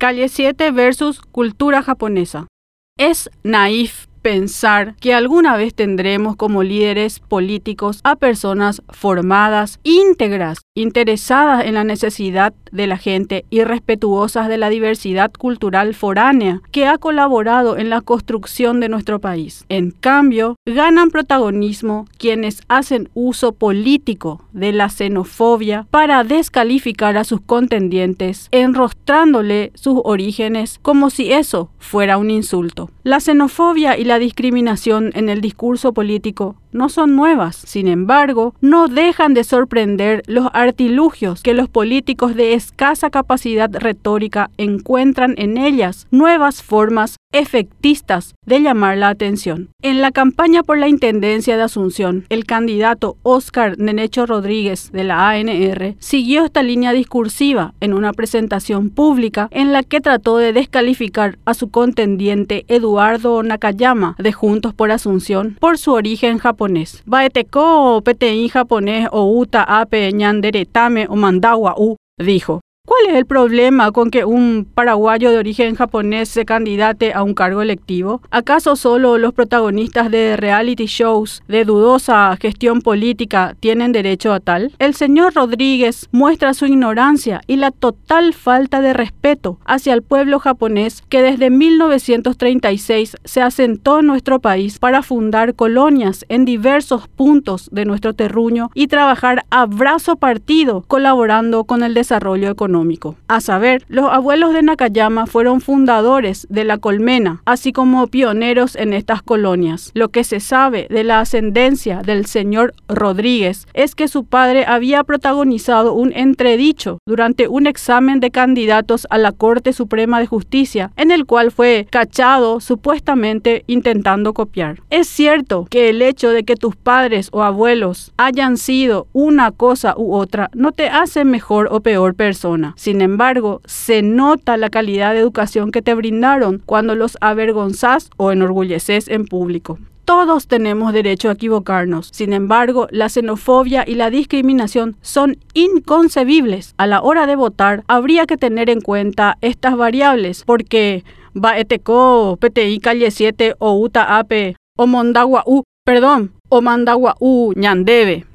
Calle 7 versus cultura japonesa. Es naif pensar que alguna vez tendremos como líderes políticos a personas formadas, íntegras, interesadas en la necesidad de la gente y respetuosas de la diversidad cultural foránea que ha colaborado en la construcción de nuestro país. En cambio, ganan protagonismo quienes hacen uso político de la xenofobia para descalificar a sus contendientes, enrostrándole sus orígenes como si eso fuera un insulto. La xenofobia y la discriminación en el discurso político no son nuevas. Sin embargo, no dejan de sorprender los artilugios que los políticos de escasa capacidad retórica encuentran en ellas nuevas formas efectistas de llamar la atención. En la campaña por la Intendencia de Asunción, el candidato Oscar Nenecho Rodríguez de la ANR siguió esta línea discursiva en una presentación pública en la que trató de descalificar a su contendiente Eduardo Nakayama de Juntos por Asunción por su origen japonés. Baeteko PTI japonés o uta ape ñandere tame o mandawa u dijo. ¿Cuál es el problema con que un paraguayo de origen japonés se candidate a un cargo electivo? ¿Acaso solo los protagonistas de reality shows de dudosa gestión política tienen derecho a tal? El señor Rodríguez muestra su ignorancia y la total falta de respeto hacia el pueblo japonés que desde 1936 se asentó en nuestro país para fundar colonias en diversos puntos de nuestro terruño y trabajar a brazo partido colaborando con el desarrollo económico. A saber, los abuelos de Nakayama fueron fundadores de la colmena, así como pioneros en estas colonias. Lo que se sabe de la ascendencia del señor Rodríguez es que su padre había protagonizado un entredicho durante un examen de candidatos a la Corte Suprema de Justicia, en el cual fue cachado supuestamente intentando copiar. Es cierto que el hecho de que tus padres o abuelos hayan sido una cosa u otra no te hace mejor o peor persona. Sin embargo, se nota la calidad de educación que te brindaron cuando los avergonzás o enorgulleces en público. Todos tenemos derecho a equivocarnos. Sin embargo, la xenofobia y la discriminación son inconcebibles. A la hora de votar, habría que tener en cuenta estas variables, porque Baeteco, PTI Calle 7 o UTA AP o Mondagua U, perdón, o Mandagua U Ñandebe